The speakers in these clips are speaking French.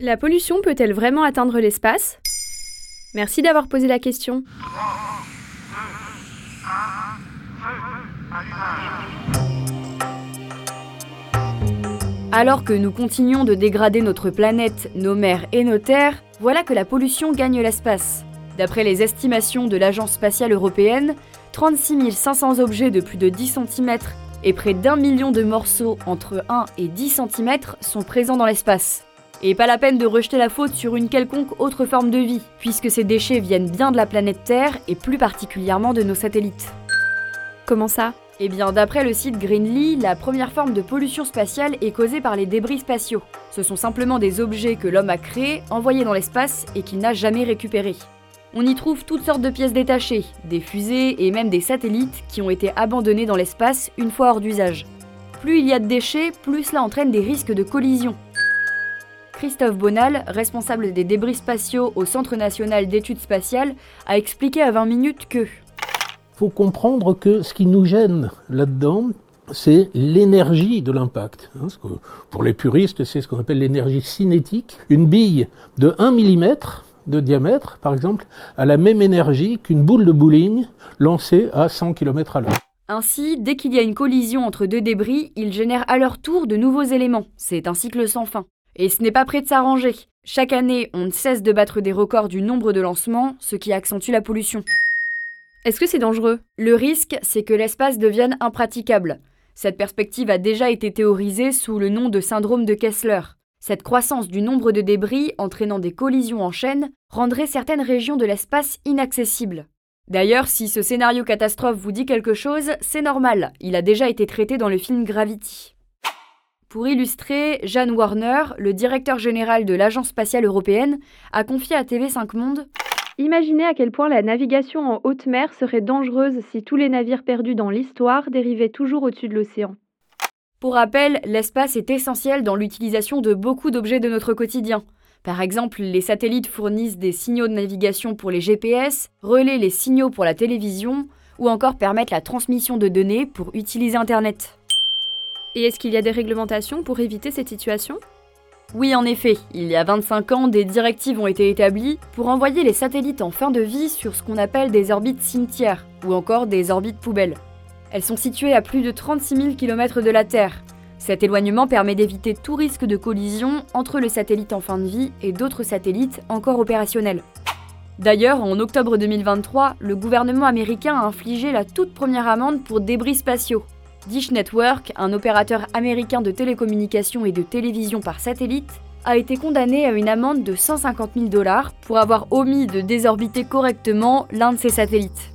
La pollution peut-elle vraiment atteindre l'espace? Merci d'avoir posé la question. Alors que nous continuons de dégrader notre planète, nos mers et nos terres, voilà que la pollution gagne l'espace. D'après les estimations de l'Agence spatiale européenne, 36 500 objets de plus de 10 cm et près d'un million de morceaux entre 1 et 10 cm sont présents dans l'espace. Et pas la peine de rejeter la faute sur une quelconque autre forme de vie, puisque ces déchets viennent bien de la planète Terre et plus particulièrement de nos satellites. Comment ça? Eh bien, d'après le site Greenly, la première forme de pollution spatiale est causée par les débris spatiaux. Ce sont simplement des objets que l'homme a créés, envoyés dans l'espace et qu'il n'a jamais récupérés. On y trouve toutes sortes de pièces détachées, des fusées et même des satellites qui ont été abandonnés dans l'espace une fois hors d'usage. Plus il y a de déchets, plus cela entraîne des risques de collision. Christophe Bonal, responsable des débris spatiaux au Centre national d'études spatiales, a expliqué à 20 minutes que faut comprendre que ce qui nous gêne là-dedans, c'est l'énergie de l'impact. Hein, pour les puristes, c'est ce qu'on appelle l'énergie cinétique. Une bille de 1 mm de diamètre, par exemple, a la même énergie qu'une boule de bowling lancée à 100 km à l'heure. Ainsi, dès qu'il y a une collision entre deux débris, ils génèrent à leur tour de nouveaux éléments. C'est un cycle sans fin. Et ce n'est pas prêt de s'arranger. Chaque année, on ne cesse de battre des records du nombre de lancements, ce qui accentue la pollution. Est-ce que c'est dangereux? Le risque, c'est que l'espace devienne impraticable. Cette perspective a déjà été théorisée sous le nom de syndrome de Kessler. Cette croissance du nombre de débris entraînant des collisions en chaîne rendrait certaines régions de l'espace inaccessibles. D'ailleurs, si ce scénario catastrophe vous dit quelque chose, c'est normal, il a déjà été traité dans le film Gravity. Pour illustrer, Jeanne Warner, le directeur général de l'Agence spatiale européenne, a confié à TV5 Monde Imaginez à quel point la navigation en haute mer serait dangereuse si tous les navires perdus dans l'histoire dérivaient toujours au-dessus de l'océan. Pour rappel, l'espace est essentiel dans l'utilisation de beaucoup d'objets de notre quotidien. Par exemple, les satellites fournissent des signaux de navigation pour les GPS, relaient les signaux pour la télévision, ou encore permettent la transmission de données pour utiliser Internet. Et est-ce qu'il y a des réglementations pour éviter cette situation? Oui, en effet, il y a 25 ans, des directives ont été établies pour envoyer les satellites en fin de vie sur ce qu'on appelle des orbites cimetières, ou encore des orbites poubelles. Elles sont situées à plus de 36 000 km de la Terre. Cet éloignement permet d'éviter tout risque de collision entre le satellite en fin de vie et d'autres satellites encore opérationnels. D'ailleurs, en octobre 2023, le gouvernement américain a infligé la toute première amende pour débris spatiaux. Dish Network, un opérateur américain de télécommunications et de télévision par satellite, a été condamné à une amende de 150 000 dollars pour avoir omis de désorbiter correctement l'un de ses satellites.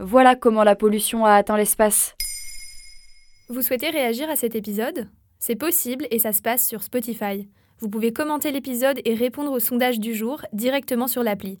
Voilà comment la pollution a atteint l'espace. Vous souhaitez réagir à cet épisode? C'est possible et ça se passe sur Spotify. Vous pouvez commenter l'épisode et répondre au sondage du jour directement sur l'appli.